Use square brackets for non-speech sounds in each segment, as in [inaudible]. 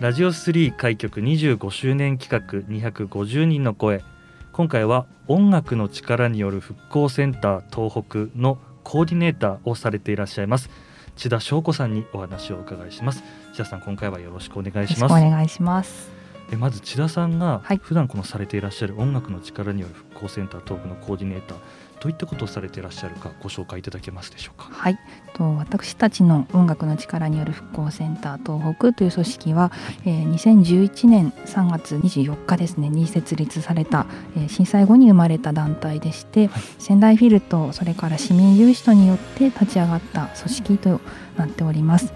ラジオ3開局25周年企画250人の声。今回は音楽の力による復興センター東北のコーディネーターをされていらっしゃいます。千田翔子さんにお話をお伺いします。千田さん今回はよろしくお願いします。お願いします。えまず千田さんが普段このされていらっしゃる音楽の力による復興センター東北のコーディネーターどういったことをされていらっしゃるかご紹介いただけますでしょうか？はい、と私たちの音楽の力による復興センター東北という組織は、えー、2011年3月24日ですねに設立された、えー、震災後に生まれた団体でして、はい、仙台フィルとそれから市民有志とによって立ち上がった組織となっております。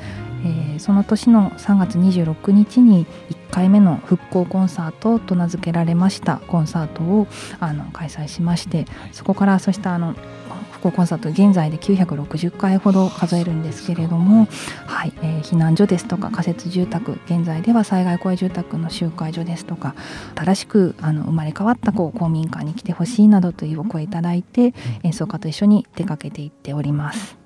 えー、その年の3月26日に1回目の復興コンサートと名付けられましたコンサートをあの開催しまして、そこからそしてあの復興コンサート現在で960回ほど数えるんですけれども、はいえー、避難所ですとか仮設住宅現在では災害公営住宅の集会所ですとか新しくあの生まれ変わったこう公民館に来てほしいなどというお声いただいて演奏家と一緒に出かけていっております。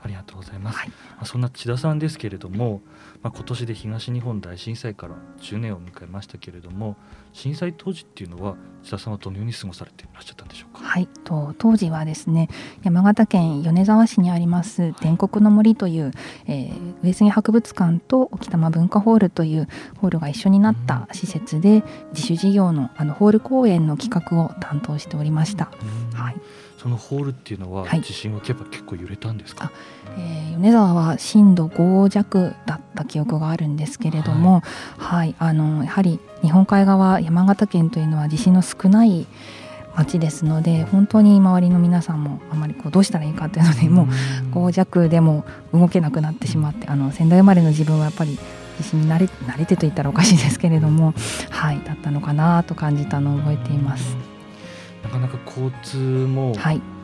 ありがとうございます、はい、まあ、そんな千田さんですけれども、まあ、今年で東日本大震災から10年を迎えましたけれども震災当時っていうのは千田さんはどのように過ごされていらっしゃったんでしょうか？はい。と当時はですね山形県米沢市にあります伝国の森という、はい、えー、上杉博物館と沖玉文化ホールというホールが一緒になった施設で、自主事業のあのホール公演の企画を担当しておりました。はい。そのホールっていうのは、はい、地震は結構揺れたんですか、えー、米沢は震度5弱だった記憶があるんですけれども、はい、はい、あのやはり日本海側山形県というのは地震の少ない町ですので本当に周りの皆さんもあまりこうどうしたらいいかというのでもう5弱でも動けなくなってしまってあの仙台生まれの自分はやっぱり地震に慣れ慣れてと言ったらおかしいですけれどもはいだったのかなと感じたのを覚えています。なかなか交通も、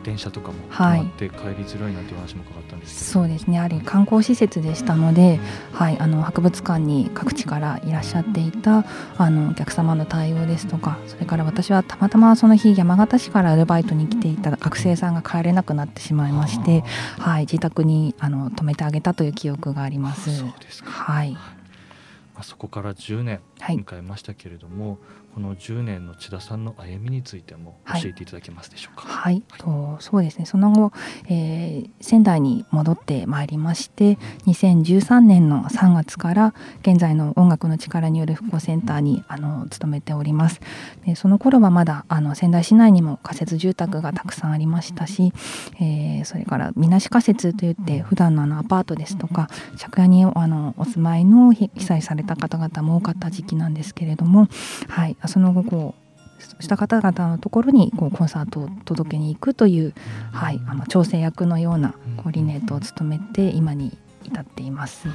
電車とかも止まって帰りづらいなんていう話も伺ったんですそうですね。やはり観光施設でしたので、はい、あの博物館に各地からいらっしゃっていたあのお客様の対応ですとかそれから私はたまたまその日山形市からアルバイトに来ていた学生さんが帰れなくなってしまいまして、はい、自宅にあの泊めてあげたという記憶があります。そうですか。はい。まあ、そこから10年迎えましたけれども、はい、この10年の千田さんの歩みについても教えていただけますでしょうか？はい、はい、とそうですね。その後、えー、仙台に戻ってまいりまして2013年の3月から現在の音楽の力による復興センターにあの勤めております。でその頃はまだあの仙台市内にも仮設住宅がたくさんありましたし、えー、それからみなし仮設といって普段のあのアパートですとか借家にあのお住まいの被災された方々も多かった時期なんですけれども、はい、その後こうした方々のところにこうコンサートを届けに行くという、はい、あの調整役のようなコーディネートを務めて今に至っています。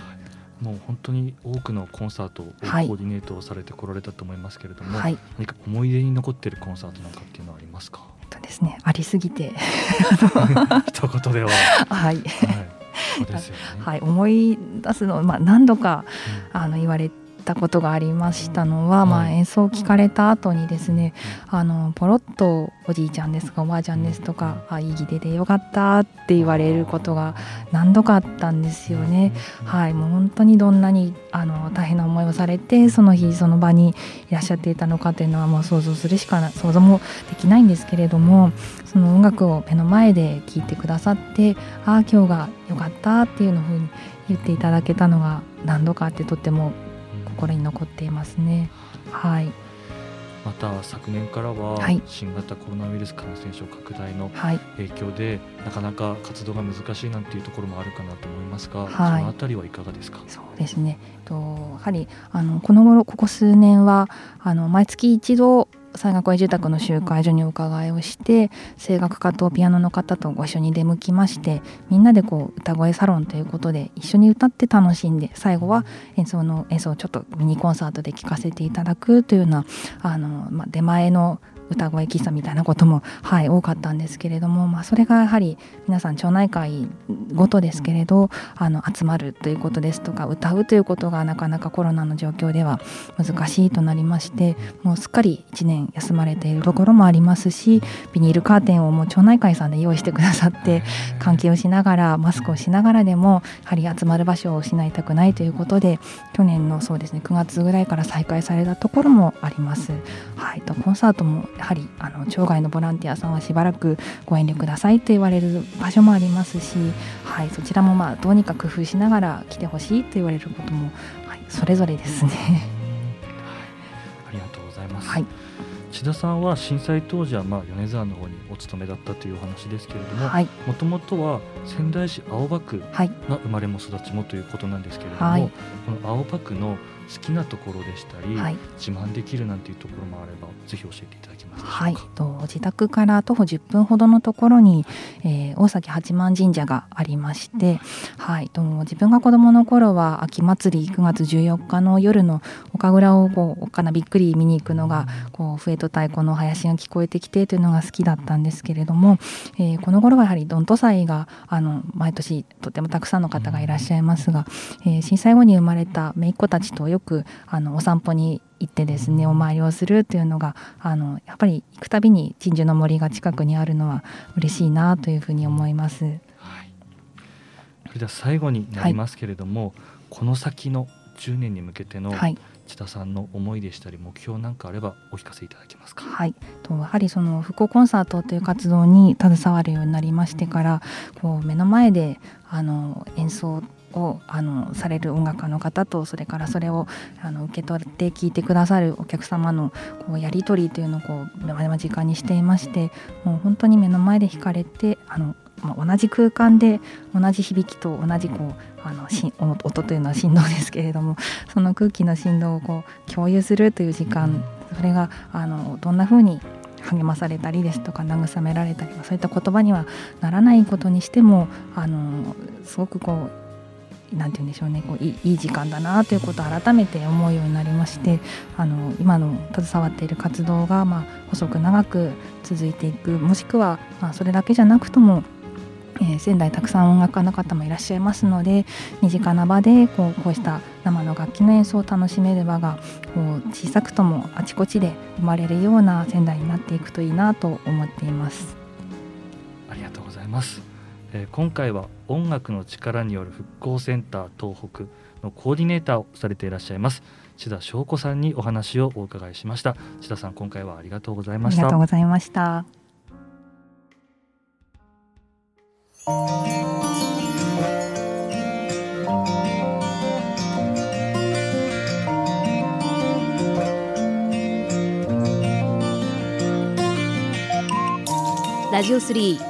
もう本当に多くのコンサートをコーディネートをされてこられたと思いますけれども、はい、何か思い出に残っているコンサートなんかっていうのはありますか？とですね。ありすぎて。[laughs] 一言では。はい、はい。はい、思い出すの、まあ、何度か、うん、あの言われたことがありましたのは、まあ、演奏を聞かれた後にですねあのポロッとおじいちゃんですかおばあちゃんですとか「あいい出でよかった」って言われることが何度かあったんですよね。はい、もう本当にどんなにあの大変な思いをされてその日その場にいらっしゃっていたのかというのはもう想像するしか想像もできないんですけれどもその音楽を目の前で聴いてくださって「ああ今日がよかった」っていうのふうに言っていただけたのが何度かあってとっても心に残っていますね。はい。また昨年からは新型コロナウイルス感染症拡大の影響で、はい、なかなか活動が難しいなんていうところもあるかなと思いますが、はい、そのあたりはいかがですか？そうですね。とやはりあのこの頃ここ数年はあの毎月一度山岳住宅の集会所にお伺いをして声楽家とピアノの方とご一緒に出向きましてみんなでこう歌声サロンということで一緒に歌って楽しんで最後は演奏の演奏をちょっとミニコンサートで聴かせていただくというようなあの、まあ、出前の歌声喫茶みたいなことも、はい、多かったんですけれども、まあ、それがやはり皆さん町内会ごとですけれどあの集まるということですとか歌うということがなかなかコロナの状況では難しいとなりましてもうすっかり1年休まれているところもありますしビニールカーテンをもう町内会さんで用意してくださって換気をしながらマスクをしながらでもやはり集まる場所を失いたくないということで去年のそうですね9月ぐらいから再開されたところもあります。はい、とコンサートもやはりあの町外のボランティアさんはしばらくご遠慮くださいと言われる場所もありますし、はい、そちらもまあどうにか工夫しながら来てほしいと言われることも、はい、それぞれですね。ありがとうございます。はい千田さんは震災当時はまあ米沢の方にお勤めだったというお話ですけれどももともとは仙台市青葉区が生まれも育ちもということなんですけれども、はい、この青葉区の好きなところでしたり、はい、自慢できるなんていうところもあればぜひ教えていただけますはい、と自宅から徒歩10分ほどのところに、えー、大崎八幡神社がありまして、はい、と自分が子どもの頃は秋祭り9月14日の夜の岡倉をこうおっかなびっくり見に行くのがこう笛と太鼓の林が聞こえてきてというのが好きだったんですけれども、えー、この頃はやはりどんと祭があの毎年とてもたくさんの方がいらっしゃいますが、えー、震災後に生まれた姪っ子たちとよくあのお散歩に行ってですねお参りをするというのがあのやっぱり行くたびに鎮守の森が近くにあるのは嬉しいなというふうに思います。はい、それでは最後になりますけれども、はい、この先の10年に向けての千田さんの思いでしたり目標なんかあればお聞かせいただけますか？はい、とやはりその復興コンサートという活動に携わるようになりましてからこう目の前であの演奏をあのされる音楽家の方とそれからそれをあの受け取って聴いてくださるお客様のこうやり取りというのをこう間近にしていましてもう本当に目の前で弾かれてあの、まあ、同じ空間で同じ響きと同じこうあのし音というのは振動ですけれども [laughs] その空気の振動をこう共有するという時間それがあのどんなふうに励まされたりですとか慰められたりそういった言葉にはならないことにしてもあのすごくこうなんて言うんでしょうね。こういい時間だなということを改めて思うようになりましてあの今の携わっている活動が、まあ、細く長く続いていくもしくは、まあ、それだけじゃなくともえー、仙台たくさん音楽家の方もいらっしゃいますので身近な場でこうこうした生の楽器の演奏を楽しめる場がこう小さくともあちこちで生まれるような仙台になっていくといいなと思っています。ありがとうございます。えー、今回は音楽の力による復興センター東北のコーディネーターをされていらっしゃいます。千田翔子さんにお話をお伺いしました。千田さん今回はありがとうございました。ありがとうございました。ラジオ3